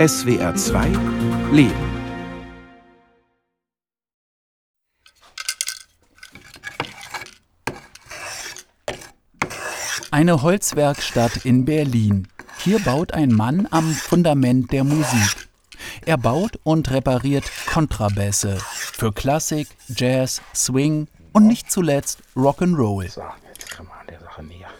SWR 2 Leben. Eine Holzwerkstatt in Berlin. Hier baut ein Mann am Fundament der Musik. Er baut und repariert Kontrabässe für Klassik, Jazz, Swing und nicht zuletzt Rock'n'Roll. So, jetzt kann man an der Sache näher.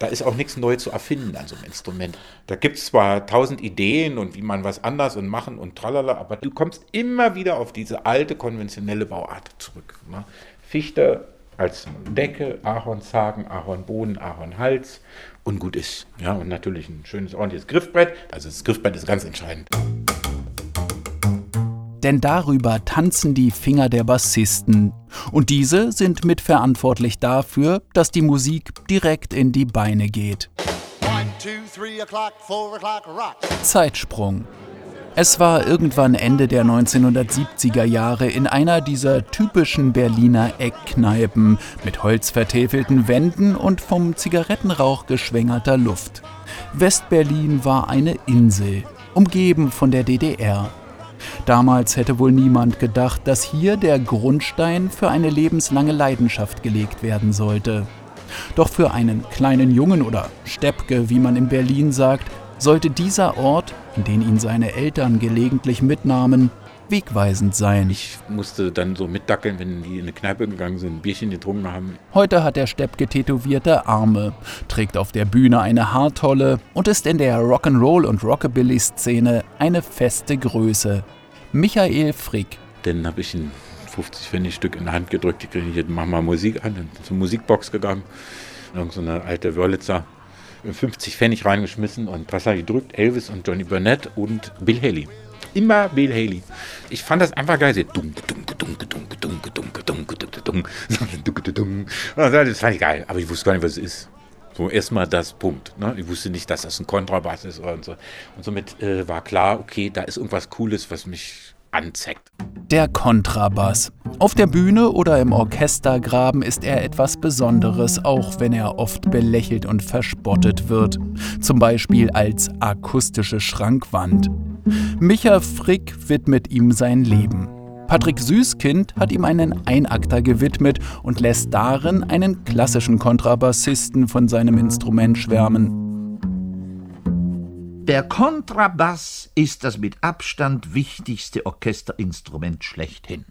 Da ist auch nichts Neues zu erfinden an so einem Instrument. Da gibt es zwar tausend Ideen und wie man was anders und machen und tralala, aber du kommst immer wieder auf diese alte konventionelle Bauart zurück. Ne? Fichte als Decke, Ahornzagen, Ahornboden, Ahornhals und gut ist. Ja, und natürlich ein schönes, ordentliches Griffbrett. Also das Griffbrett ist ganz entscheidend. Denn darüber tanzen die Finger der Bassisten. Und diese sind mitverantwortlich dafür, dass die Musik direkt in die Beine geht. Zeitsprung. Es war irgendwann Ende der 1970er Jahre in einer dieser typischen Berliner Eckkneipen mit holzvertäfelten Wänden und vom Zigarettenrauch geschwängerter Luft. Westberlin war eine Insel, umgeben von der DDR. Damals hätte wohl niemand gedacht, dass hier der Grundstein für eine lebenslange Leidenschaft gelegt werden sollte. Doch für einen kleinen Jungen oder Steppke, wie man in Berlin sagt, sollte dieser Ort, in den ihn seine Eltern gelegentlich mitnahmen, wegweisend sein. Ich musste dann so mitdackeln, wenn die in eine Kneipe gegangen sind, ein Bierchen getrunken haben. Heute hat der Steppke tätowierte Arme, trägt auf der Bühne eine Haartolle und ist in der Rock'n'Roll- und Rockabilly-Szene eine feste Größe. Michael Frick. Dann habe ich ein 50 Pfennig Stück in die Hand gedrückt, die kriege ich jetzt mach mal Musik an, dann zur Musikbox gegangen, irgend so eine alte Wörlitzer 50 Pfennig reingeschmissen und was habe ich gedrückt? Elvis und Johnny Burnett und Bill Haley immer Bill Haley. Ich fand das einfach geil. Das fand ich geil, aber ich wusste gar nicht, was es ist. So erstmal das Punkt. Ne? Ich wusste nicht, dass das ein Kontrabass ist und so. Und somit äh, war klar, okay, da ist irgendwas Cooles, was mich anzeckt. Der Kontrabass. Auf der Bühne oder im Orchestergraben ist er etwas Besonderes, auch wenn er oft belächelt und verspottet wird. Zum Beispiel als akustische Schrankwand. Micha Frick widmet ihm sein Leben. Patrick Süßkind hat ihm einen Einakter gewidmet und lässt darin einen klassischen Kontrabassisten von seinem Instrument schwärmen. Der Kontrabass ist das mit Abstand wichtigste Orchesterinstrument schlechthin.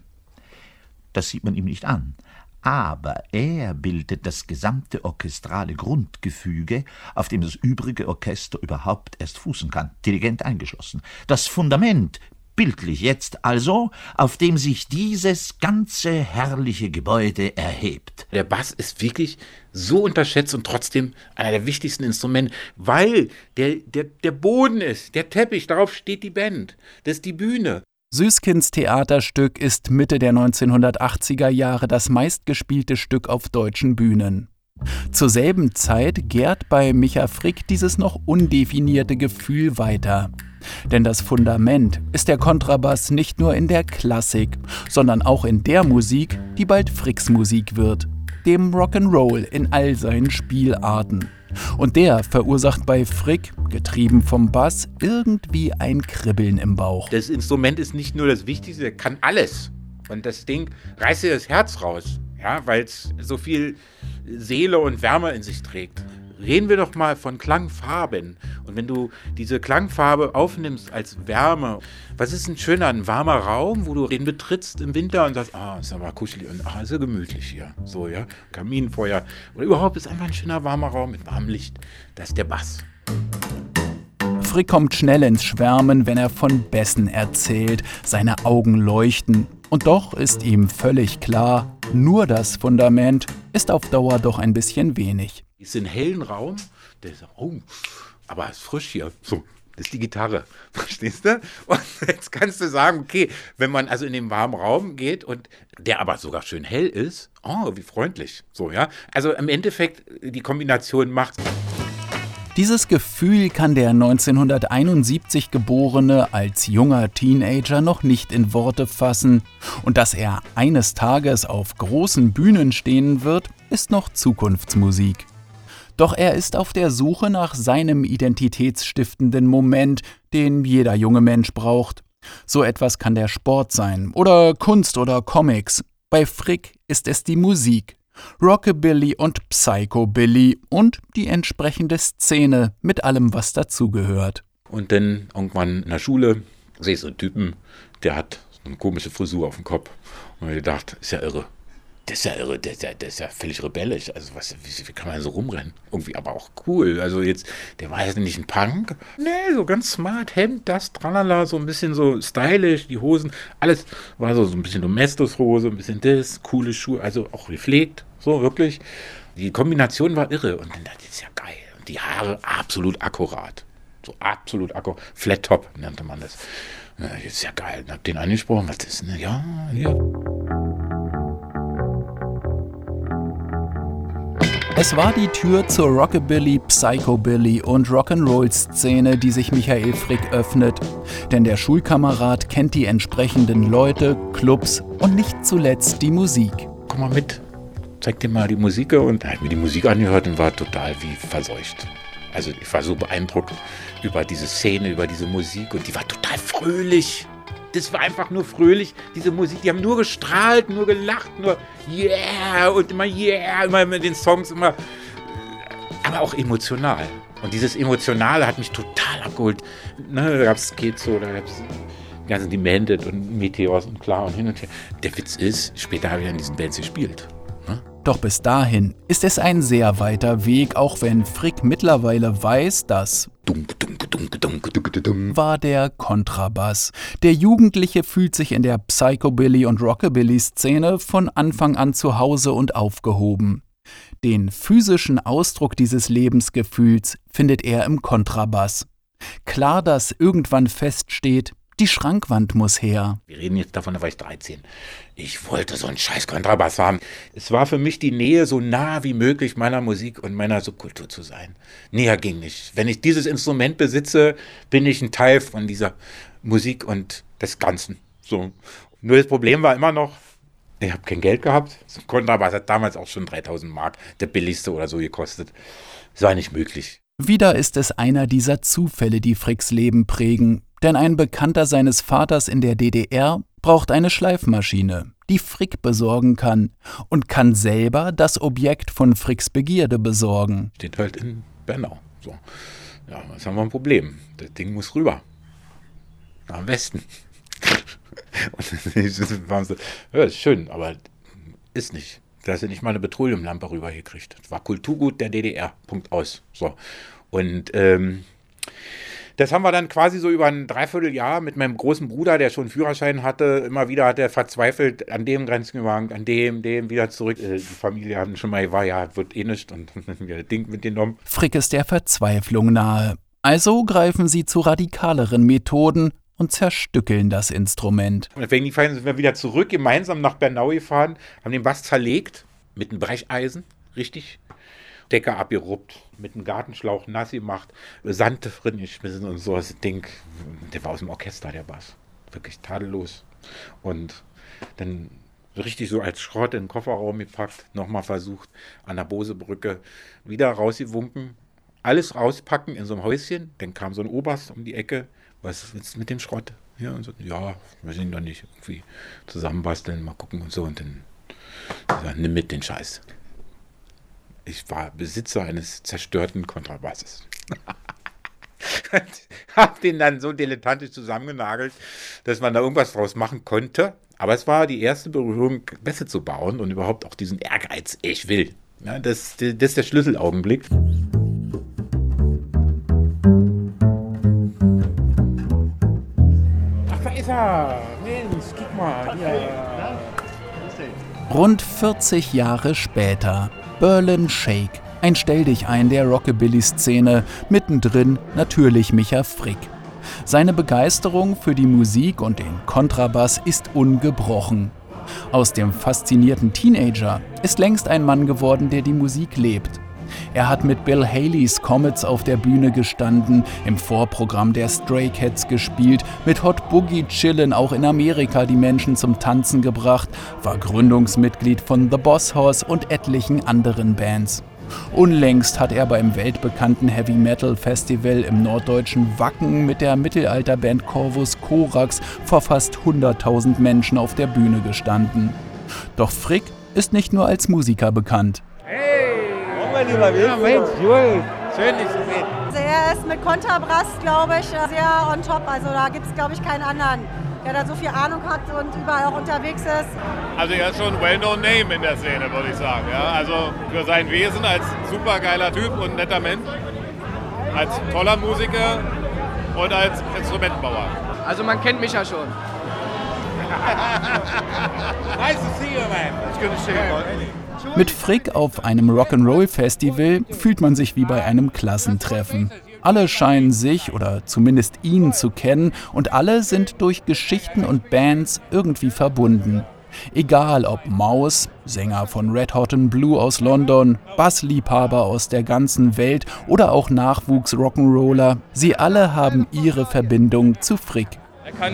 Das sieht man ihm nicht an. Aber er bildet das gesamte orchestrale Grundgefüge, auf dem das übrige Orchester überhaupt erst fußen kann, Dirigent eingeschlossen. Das Fundament, bildlich jetzt also, auf dem sich dieses ganze herrliche Gebäude erhebt. Der Bass ist wirklich so unterschätzt und trotzdem einer der wichtigsten Instrumente, weil der, der, der Boden ist, der Teppich, darauf steht die Band, das ist die Bühne. Süßkinds Theaterstück ist Mitte der 1980er Jahre das meistgespielte Stück auf deutschen Bühnen. Zur selben Zeit gärt bei Micha Frick dieses noch undefinierte Gefühl weiter. Denn das Fundament ist der Kontrabass nicht nur in der Klassik, sondern auch in der Musik, die bald Fricks Musik wird, dem Rock'n'Roll in all seinen Spielarten. Und der verursacht bei Frick, getrieben vom Bass, irgendwie ein Kribbeln im Bauch. Das Instrument ist nicht nur das Wichtigste, er kann alles. Und das Ding reißt dir das Herz raus, ja, weil es so viel Seele und Wärme in sich trägt reden wir doch mal von Klangfarben. Und wenn du diese Klangfarbe aufnimmst als Wärme, was ist ein schöner, ein warmer Raum, wo du den betrittst im Winter und sagst, ah, ist aber kuschelig und ah, ist ja gemütlich hier. So, ja, Kaminfeuer. Oder überhaupt ist einfach ein schöner warmer Raum mit warmem Licht. Das ist der Bass. Frick kommt schnell ins Schwärmen, wenn er von Bässen erzählt. Seine Augen leuchten. Und doch ist ihm völlig klar, nur das Fundament ist auf Dauer doch ein bisschen wenig. Ist in hellen Raum, der ist, oh, aber es ist frisch hier. So, das ist die Gitarre. Verstehst du? Und jetzt kannst du sagen, okay, wenn man also in den warmen Raum geht und der aber sogar schön hell ist, oh, wie freundlich. So, ja. Also im Endeffekt, die Kombination macht. Dieses Gefühl kann der 1971 geborene als junger Teenager noch nicht in Worte fassen. Und dass er eines Tages auf großen Bühnen stehen wird, ist noch Zukunftsmusik. Doch er ist auf der Suche nach seinem identitätsstiftenden Moment, den jeder junge Mensch braucht. So etwas kann der Sport sein oder Kunst oder Comics. Bei Frick ist es die Musik. Rockabilly und Psychobilly und die entsprechende Szene mit allem, was dazugehört. Und dann irgendwann in der Schule sehe ich so einen Typen, der hat so eine komische Frisur auf dem Kopf. Und ich gedacht, ist ja irre. Das ist ja irre, der, der, der ist ja völlig rebellisch. Also, was, wie, wie, kann man so rumrennen? Irgendwie aber auch cool. Also, jetzt, der war jetzt nicht ein Punk. Nee, so ganz smart, Hemd, das, tralala, so ein bisschen so stylisch, die Hosen, alles war so, so ein bisschen Domestos-Hose, ein bisschen das, coole Schuhe, also auch gepflegt, so wirklich. Die Kombination war irre. Und dann dachte ich, das ist ja geil. Und die Haare absolut akkurat. So absolut akkurat. Flat Top nannte man das. Ja, ist ja geil. Hab den angesprochen. Was ist denn? Ja, hier. Es war die Tür zur Rockabilly, Psychobilly und Rock'n'Roll-Szene, die sich Michael Frick öffnet. Denn der Schulkamerad kennt die entsprechenden Leute, Clubs und nicht zuletzt die Musik. Komm mal mit, zeig dir mal die Musik. Und er hat mir die Musik angehört und war total wie verseucht. Also ich war so beeindruckt über diese Szene, über diese Musik und die war total fröhlich. Das war einfach nur fröhlich, diese Musik. Die haben nur gestrahlt, nur gelacht, nur yeah und immer yeah, immer mit den Songs, immer. Aber auch emotional. Und dieses Emotionale hat mich total abgeholt. Ne, da gab es Schizo, da gab es die ganzen Demented und Meteors und klar und hin und her. Der Witz ist, später habe ich an diesen Bands gespielt. Doch bis dahin ist es ein sehr weiter Weg, auch wenn Frick mittlerweile weiß, dass war der Kontrabass. Der Jugendliche fühlt sich in der Psychobilly- und Rockabilly-Szene von Anfang an zu Hause und aufgehoben. Den physischen Ausdruck dieses Lebensgefühls findet er im Kontrabass. Klar, dass irgendwann feststeht, die Schrankwand muss her. Wir reden jetzt davon, da war ich 13. Ich wollte so einen scheiß Kontrabass haben. Es war für mich die Nähe, so nah wie möglich meiner Musik und meiner Subkultur zu sein. Näher ging nicht. Wenn ich dieses Instrument besitze, bin ich ein Teil von dieser Musik und des Ganzen. So. Nur das Problem war immer noch, ich habe kein Geld gehabt. So ein Kontrabass hat damals auch schon 3000 Mark, der billigste oder so gekostet. Es war nicht möglich. Wieder ist es einer dieser Zufälle, die Fricks Leben prägen, denn ein Bekannter seines Vaters in der DDR braucht eine Schleifmaschine, die Frick besorgen kann und kann selber das Objekt von Fricks Begierde besorgen. Steht halt in Bernau. So. Ja, jetzt haben wir ein Problem. Das Ding muss rüber. Nach Westen. und ja, ist schön, aber ist nicht. Da hast du nicht mal eine Petroleumlampe rübergekriegt. Das war Kulturgut der DDR. Punkt aus. So. Und ähm, das haben wir dann quasi so über ein Dreivierteljahr mit meinem großen Bruder, der schon Führerschein hatte. Immer wieder hat er verzweifelt an dem Grenzübergang, an dem, dem wieder zurück. Äh, die Familie haben schon mal, war ja, wird eh nicht und dann wieder Ding mitgenommen. Frick ist der Verzweiflung nahe. Also greifen sie zu radikaleren Methoden und zerstückeln das Instrument. Und wegen die Feinde sind wir wieder zurück, gemeinsam nach Bernau gefahren, haben den Bass zerlegt mit einem Brecheisen, richtig. Decke abgeruppt, mit einem Gartenschlauch nass gemacht, Sand drin geschmissen und so. Das Ding, der war aus dem Orchester, der Bass. Wirklich tadellos. Und dann richtig so als Schrott in den Kofferraum gepackt, nochmal versucht, an der Bosebrücke wieder rausgewunken, alles rauspacken in so einem Häuschen. Dann kam so ein Oberst um die Ecke, was ist mit dem Schrott? Ja, und so, ja, wir sind doch nicht irgendwie zusammenbasteln, mal gucken und so. Und dann, ja, nimm mit den Scheiß. Ich war Besitzer eines zerstörten Kontrabasses. hab den dann so dilettantisch zusammengenagelt, dass man da irgendwas draus machen konnte. Aber es war die erste Berührung, Bässe zu bauen und überhaupt auch diesen Ehrgeiz, ich will. Ja, das, das ist der Schlüsselaugenblick. Alter, Mensch, guck mal. Ja. Rund 40 Jahre später, Berlin Shake, ein Stelldichein der Rockabilly-Szene, mittendrin natürlich Micha Frick. Seine Begeisterung für die Musik und den Kontrabass ist ungebrochen. Aus dem faszinierten Teenager ist längst ein Mann geworden, der die Musik lebt. Er hat mit Bill Haleys Comets auf der Bühne gestanden, im Vorprogramm der Stray Cats gespielt, mit Hot Boogie Chillin auch in Amerika die Menschen zum Tanzen gebracht, war Gründungsmitglied von The Boss Horse und etlichen anderen Bands. Unlängst hat er beim weltbekannten Heavy Metal Festival im norddeutschen Wacken mit der Mittelalterband Corvus Corax vor fast 100.000 Menschen auf der Bühne gestanden. Doch Frick ist nicht nur als Musiker bekannt. Mein lieber ja, Mensch, Joel, schön dich zu sehen. Also er ist mit Kontrabass, glaube ich, sehr on top. Also da gibt es, glaube ich, keinen anderen, der da so viel Ahnung hat und überall auch unterwegs ist. Also er ist schon ein well-known Name in der Szene, würde ich sagen. Ja, also für sein Wesen als supergeiler Typ und netter Mensch, als toller Musiker und als Instrumentenbauer. Also man kennt mich ja schon. nice to see you, man. It's good to see you, man. Mit Frick auf einem Rock'n'Roll-Festival fühlt man sich wie bei einem Klassentreffen. Alle scheinen sich oder zumindest ihn zu kennen und alle sind durch Geschichten und Bands irgendwie verbunden. Egal ob Maus, Sänger von Red Hot and Blue aus London, Bassliebhaber aus der ganzen Welt oder auch Nachwuchs-Rock'n'Roller, sie alle haben ihre Verbindung zu Frick. Er kann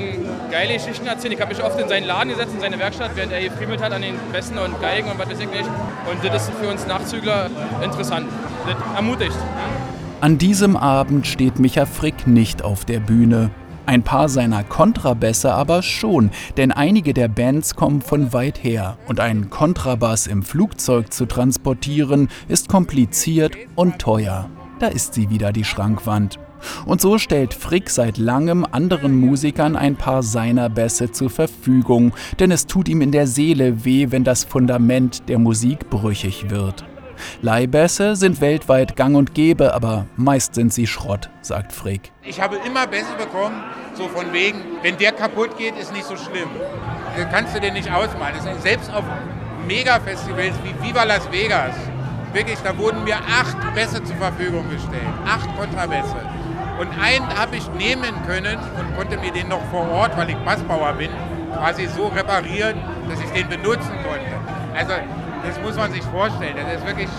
geile Geschichten erzählen. Ich habe mich oft in seinen Laden gesetzt, in seine Werkstatt, während er gefriemelt hat an den Besten und Geigen und was weiß ich nicht. Und das ist für uns Nachzügler interessant. Das ermutigt. An diesem Abend steht Micha Frick nicht auf der Bühne. Ein paar seiner Kontrabässe aber schon, denn einige der Bands kommen von weit her und einen Kontrabass im Flugzeug zu transportieren ist kompliziert und teuer. Da ist sie wieder die Schrankwand. Und so stellt Frick seit langem anderen Musikern ein paar seiner Bässe zur Verfügung, denn es tut ihm in der Seele weh, wenn das Fundament der Musik brüchig wird. Leihbässe sind weltweit gang und gäbe, aber meist sind sie Schrott, sagt Frick. Ich habe immer Bässe bekommen, so von wegen, wenn der kaputt geht, ist nicht so schlimm. Kannst du dir nicht ausmalen. Selbst auf Mega-Festivals wie Viva Las Vegas, wirklich, da wurden mir acht Bässe zur Verfügung gestellt. Acht Kontrabässe. Und einen habe ich nehmen können und konnte mir den noch vor Ort, weil ich Bassbauer bin, quasi so reparieren, dass ich den benutzen konnte. Also das muss man sich vorstellen. Das ist wirklich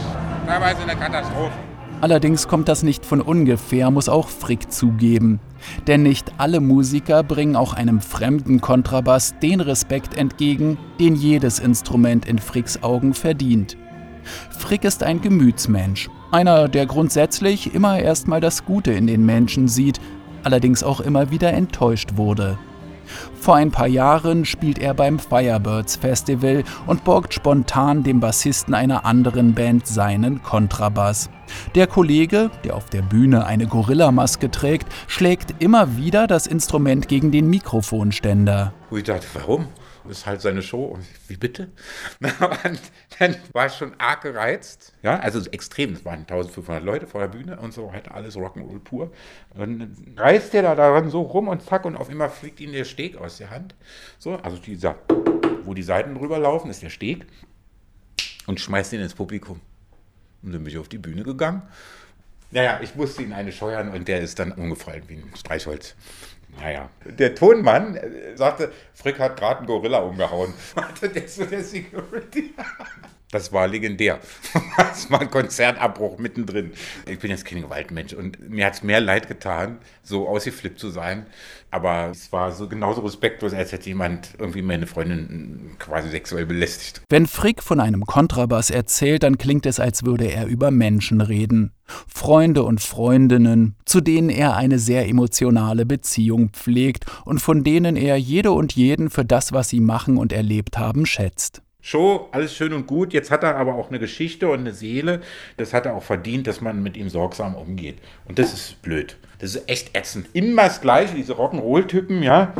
teilweise eine Katastrophe. Allerdings kommt das nicht von ungefähr, muss auch Frick zugeben. Denn nicht alle Musiker bringen auch einem fremden Kontrabass den Respekt entgegen, den jedes Instrument in Fricks Augen verdient. Frick ist ein Gemütsmensch, einer, der grundsätzlich immer erstmal das Gute in den Menschen sieht, allerdings auch immer wieder enttäuscht wurde. Vor ein paar Jahren spielt er beim Firebirds Festival und borgt spontan dem Bassisten einer anderen Band seinen Kontrabass. Der Kollege, der auf der Bühne eine Gorillamaske trägt, schlägt immer wieder das Instrument gegen den Mikrofonständer. Ich dachte, warum? Ist halt seine Show. Und wie bitte? Und dann war ich schon arg gereizt. Ja, also extrem. Es waren 1500 Leute vor der Bühne und so, halt alles Rock'n'Roll pur. Und dann reißt der da daran so rum und zack, und auf einmal fliegt ihm der Steg aus der Hand. So, also dieser, wo die Seiten drüber laufen, ist der Steg. Und schmeißt ihn ins Publikum. Und dann bin ich auf die Bühne gegangen. Naja, ich musste ihn eine scheuern und der ist dann umgefallen wie ein Streichholz. Naja, der Tonmann äh, sagte, Frick hat gerade einen Gorilla umgehauen. der so der Security. Das war legendär. Das war ein Konzertabbruch mittendrin. Ich bin jetzt kein Gewaltmensch und mir hat es mehr leid getan, so ausgeflippt zu sein. Aber es war so genauso respektlos, als hätte jemand irgendwie meine Freundin quasi sexuell belästigt. Wenn Frick von einem Kontrabass erzählt, dann klingt es, als würde er über Menschen reden. Freunde und Freundinnen, zu denen er eine sehr emotionale Beziehung pflegt und von denen er jede und jeden für das, was sie machen und erlebt haben, schätzt. Show, alles schön und gut. Jetzt hat er aber auch eine Geschichte und eine Seele. Das hat er auch verdient, dass man mit ihm sorgsam umgeht. Und das ist blöd. Das ist echt ätzend. Immer das Gleiche, diese Rock'n'Roll-Typen, ja.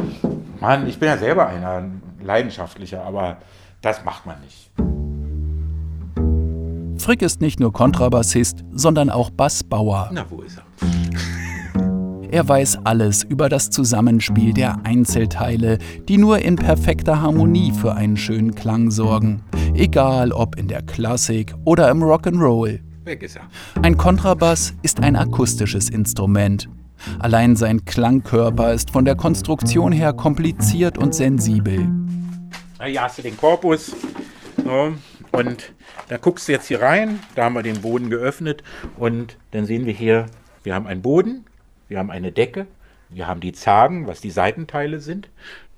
Mann, ich bin ja selber einer, leidenschaftlicher, aber das macht man nicht. Frick ist nicht nur Kontrabassist, sondern auch Bassbauer. Na, wo ist er? Er weiß alles über das Zusammenspiel der Einzelteile, die nur in perfekter Harmonie für einen schönen Klang sorgen. Egal ob in der Klassik oder im Rock'n'Roll. Ein Kontrabass ist ein akustisches Instrument. Allein sein Klangkörper ist von der Konstruktion her kompliziert und sensibel. Hier hast du den Korpus. So, und da guckst du jetzt hier rein. Da haben wir den Boden geöffnet. Und dann sehen wir hier, wir haben einen Boden wir haben eine Decke, wir haben die Zagen, was die Seitenteile sind.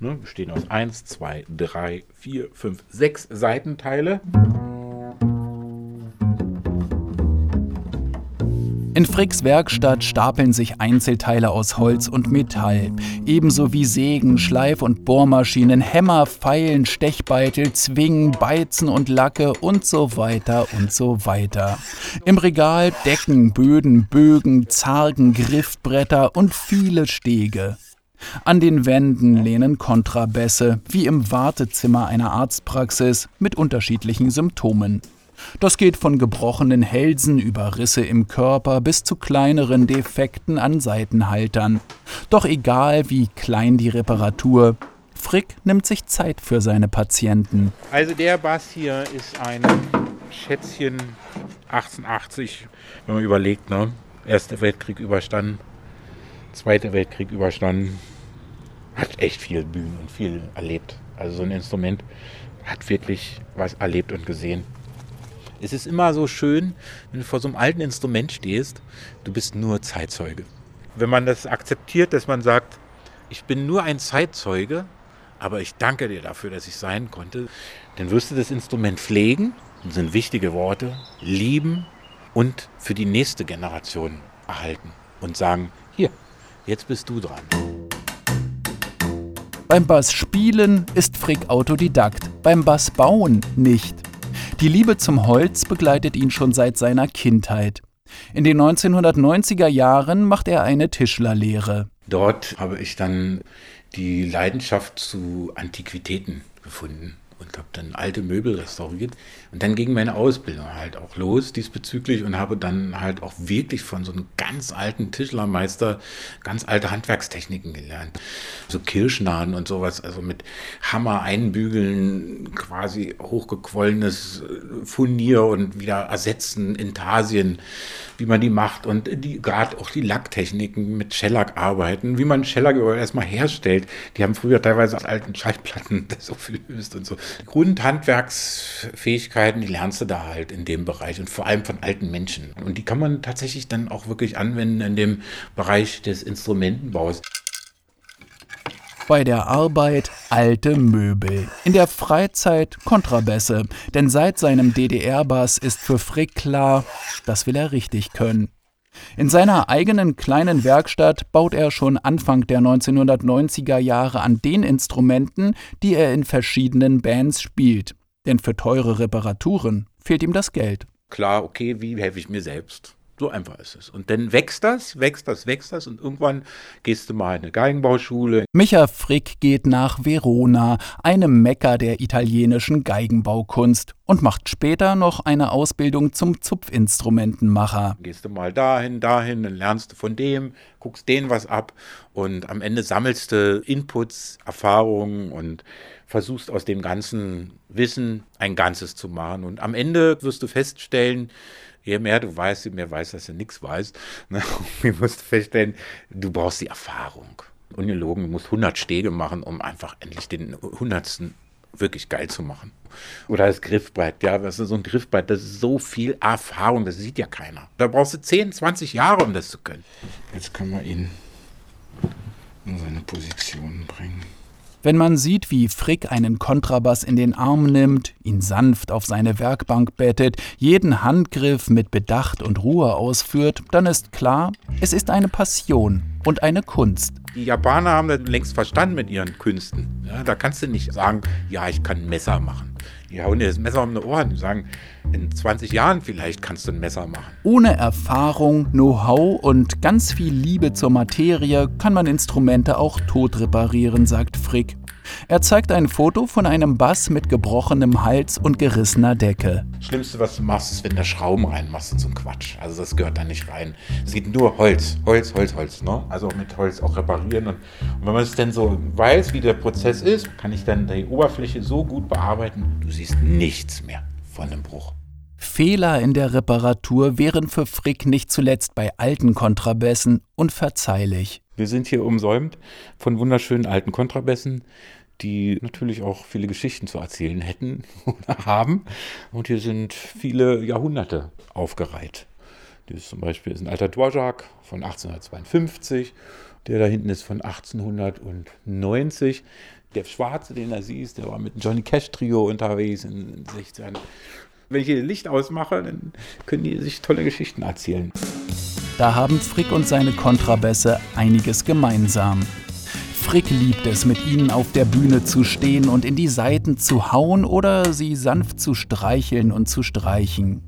Ne, bestehen aus 1, 2, 3, 4, 5, 6 Seitenteile. In Fricks Werkstatt stapeln sich Einzelteile aus Holz und Metall, ebenso wie Sägen, Schleif- und Bohrmaschinen, Hämmer, Pfeilen, Stechbeitel, Zwingen, Beizen und Lacke und so weiter und so weiter. Im Regal Decken, Böden, Bögen, Zargen, Griffbretter und viele Stege. An den Wänden lehnen Kontrabässe, wie im Wartezimmer einer Arztpraxis, mit unterschiedlichen Symptomen. Das geht von gebrochenen Hälsen über Risse im Körper bis zu kleineren Defekten an Seitenhaltern. Doch egal wie klein die Reparatur, Frick nimmt sich Zeit für seine Patienten. Also der Bass hier ist ein Schätzchen 1880, wenn man überlegt, ne? Erster Weltkrieg überstanden, Zweiter Weltkrieg überstanden, hat echt viel Bühnen und viel erlebt. Also so ein Instrument hat wirklich was erlebt und gesehen. Es ist immer so schön, wenn du vor so einem alten Instrument stehst, du bist nur Zeitzeuge. Wenn man das akzeptiert, dass man sagt, ich bin nur ein Zeitzeuge, aber ich danke dir dafür, dass ich sein konnte, dann wirst du das Instrument pflegen, das sind wichtige Worte, lieben und für die nächste Generation erhalten und sagen, hier, jetzt bist du dran. Beim Bass spielen ist Frick Autodidakt, beim Bass bauen nicht. Die Liebe zum Holz begleitet ihn schon seit seiner Kindheit. In den 1990er Jahren macht er eine Tischlerlehre. Dort habe ich dann die Leidenschaft zu Antiquitäten gefunden und habe dann alte Möbel restauriert. Und dann ging meine Ausbildung halt auch los diesbezüglich und habe dann halt auch wirklich von so einem ganz alten Tischlermeister ganz alte Handwerkstechniken gelernt. So Kirschnaden und sowas, also mit Hammer einbügeln, quasi hochgequollenes Furnier und wieder ersetzen, Intarsien, wie man die macht und die gerade auch die Lacktechniken mit Shellac arbeiten, wie man Shellac erstmal herstellt. Die haben früher teilweise alten Schallplatten das aufgelöst und so. Grundhandwerksfähigkeiten, die lernst du da halt in dem Bereich und vor allem von alten Menschen. Und die kann man tatsächlich dann auch wirklich anwenden in dem Bereich des Instrumentenbaus. Bei der Arbeit alte Möbel, in der Freizeit Kontrabässe, denn seit seinem DDR-Bass ist für Frick klar, das will er richtig können. In seiner eigenen kleinen Werkstatt baut er schon Anfang der 1990er Jahre an den Instrumenten, die er in verschiedenen Bands spielt. Denn für teure Reparaturen fehlt ihm das Geld. Klar, okay, wie helfe ich mir selbst? So einfach ist es. Und dann wächst das, wächst das, wächst das und irgendwann gehst du mal in eine Geigenbauschule. Micha Frick geht nach Verona, einem Mekka der italienischen Geigenbaukunst, und macht später noch eine Ausbildung zum Zupfinstrumentenmacher. Gehst du mal dahin, dahin, dann lernst du von dem, guckst den was ab und am Ende sammelst du Inputs, Erfahrungen und versuchst aus dem ganzen Wissen ein Ganzes zu machen. Und am Ende wirst du feststellen, je mehr du weißt, je mehr weißt, dass du nichts weißt. Ne? Du musst feststellen, du brauchst die Erfahrung. Ungelogen, du musst 100 Stege machen, um einfach endlich den hundertsten wirklich geil zu machen. Oder das Griffbrett, ja, das ist so ein Griffbrett, das ist so viel Erfahrung, das sieht ja keiner. Da brauchst du 10, 20 Jahre, um das zu können. Jetzt können wir ihn in seine Position bringen. Wenn man sieht, wie Frick einen Kontrabass in den Arm nimmt, ihn sanft auf seine Werkbank bettet, jeden Handgriff mit Bedacht und Ruhe ausführt, dann ist klar, es ist eine Passion und eine Kunst. Die Japaner haben das längst verstanden mit ihren Künsten. Ja, da kannst du nicht sagen, ja, ich kann ein Messer machen. Die hauen dir das Messer um die Ohren und sagen, in 20 Jahren vielleicht kannst du ein Messer machen. Ohne Erfahrung, Know-how und ganz viel Liebe zur Materie kann man Instrumente auch tot reparieren, sagt Frick. Er zeigt ein Foto von einem Bass mit gebrochenem Hals und gerissener Decke. Das Schlimmste, was du machst, ist, wenn du Schrauben reinmachst in so einen Quatsch. Also das gehört da nicht rein. Es geht nur Holz, Holz, Holz, Holz. Ne? Also mit Holz auch reparieren. Und, und wenn man es dann so weiß, wie der Prozess ist, kann ich dann die Oberfläche so gut bearbeiten, du siehst nichts mehr von dem Bruch. Fehler in der Reparatur wären für Frick nicht zuletzt bei alten Kontrabässen unverzeihlich. Wir sind hier umsäumt von wunderschönen alten Kontrabässen, die natürlich auch viele Geschichten zu erzählen hätten oder haben. Und hier sind viele Jahrhunderte aufgereiht. Dieses zum Beispiel ist ein alter Dvorak von 1852. Der da hinten ist von 1890. Der Schwarze, den er siehst, der war mit Johnny Cash Trio unterwegs in den 60ern. Wenn ich hier Licht ausmache, dann können die sich tolle Geschichten erzählen. Da haben Frick und seine Kontrabässe einiges gemeinsam. Frick liebt es, mit ihnen auf der Bühne zu stehen und in die Saiten zu hauen oder sie sanft zu streicheln und zu streichen.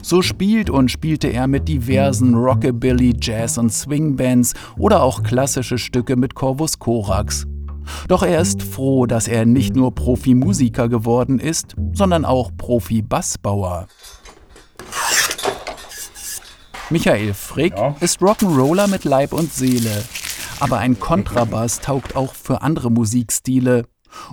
So spielt und spielte er mit diversen Rockabilly, Jazz und Swingbands oder auch klassische Stücke mit Corvus Corax. Doch er ist froh, dass er nicht nur Profimusiker geworden ist, sondern auch Profi-Bassbauer. Michael Frick ja. ist Rock'n'Roller mit Leib und Seele. Aber ein Kontrabass taugt auch für andere Musikstile.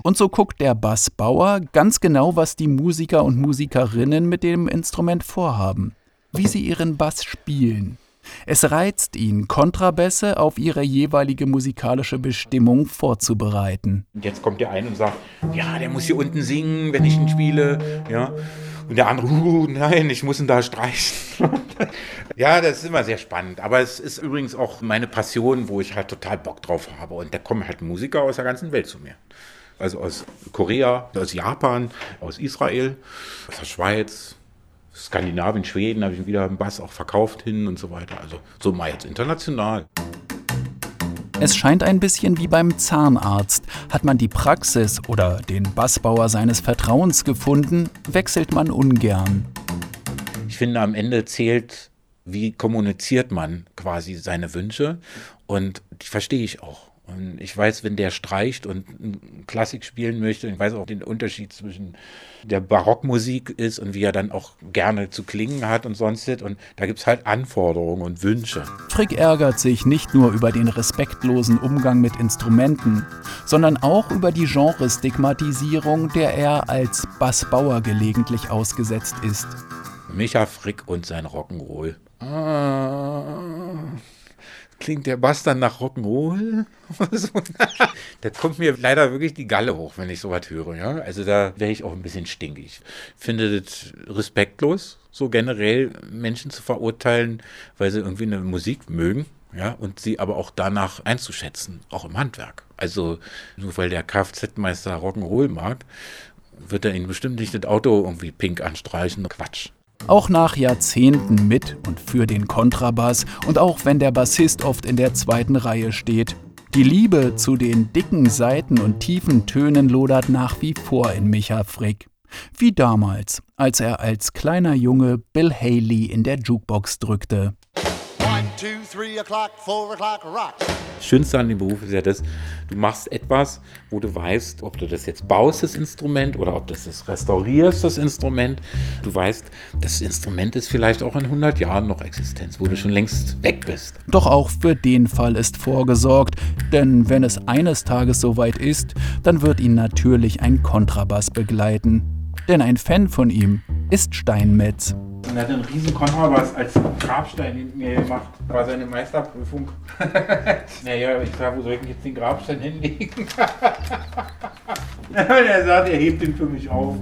Und so guckt der Bassbauer ganz genau, was die Musiker und Musikerinnen mit dem Instrument vorhaben, wie sie ihren Bass spielen. Es reizt ihn, Kontrabässe auf ihre jeweilige musikalische Bestimmung vorzubereiten. Jetzt kommt der ein und sagt, ja, der muss hier unten singen, wenn ich ihn spiele, ja. Und der andere, uh, nein, ich muss ihn da streichen. ja, das ist immer sehr spannend. Aber es ist übrigens auch meine Passion, wo ich halt total Bock drauf habe. Und da kommen halt Musiker aus der ganzen Welt zu mir. Also aus Korea, aus Japan, aus Israel, aus der Schweiz, Skandinavien, Schweden habe ich wieder einen Bass auch verkauft hin und so weiter. Also so mal jetzt international. Es scheint ein bisschen wie beim Zahnarzt. Hat man die Praxis oder den Bassbauer seines Vertrauens gefunden, wechselt man ungern. Ich finde, am Ende zählt, wie kommuniziert man quasi seine Wünsche und die verstehe ich auch. Und ich weiß, wenn der streicht und Klassik spielen möchte, ich weiß auch den Unterschied zwischen der Barockmusik ist und wie er dann auch gerne zu klingen hat und sonst Und da gibt es halt Anforderungen und Wünsche. Frick ärgert sich nicht nur über den respektlosen Umgang mit Instrumenten, sondern auch über die Genrestigmatisierung, der er als Bassbauer gelegentlich ausgesetzt ist. Micha Frick und sein Rock'n'Roll. Ah klingt der Bass dann nach Rock'n'Roll? da kommt mir leider wirklich die Galle hoch, wenn ich sowas höre. Ja? Also da wäre ich auch ein bisschen stinkig. Finde das respektlos, so generell Menschen zu verurteilen, weil sie irgendwie eine Musik mögen. Ja, und sie aber auch danach einzuschätzen, auch im Handwerk. Also nur weil der Kfz-Meister Rock'n'Roll mag, wird er ihnen bestimmt nicht das Auto irgendwie pink anstreichen. Quatsch. Auch nach Jahrzehnten mit und für den Kontrabass und auch wenn der Bassist oft in der zweiten Reihe steht. Die Liebe zu den dicken Saiten und tiefen Tönen lodert nach wie vor in Micha Frick. Wie damals, als er als kleiner Junge Bill Haley in der Jukebox drückte. Das Schönste an dem Beruf ist ja das, du machst etwas, wo du weißt, ob du das jetzt baust, das Instrument, oder ob du das restaurierst, das Instrument. Du weißt, das Instrument ist vielleicht auch in 100 Jahren noch Existenz, wo du schon längst weg bist. Doch auch für den Fall ist vorgesorgt, denn wenn es eines Tages soweit ist, dann wird ihn natürlich ein Kontrabass begleiten. Denn ein Fan von ihm ist Steinmetz. Und er hat einen riesen Kontrabass als Grabstein hinten mir gemacht. War seine Meisterprüfung. naja, ich sag, wo soll ich denn jetzt den Grabstein hinlegen? Und er sagt, er hebt ihn für mich auf.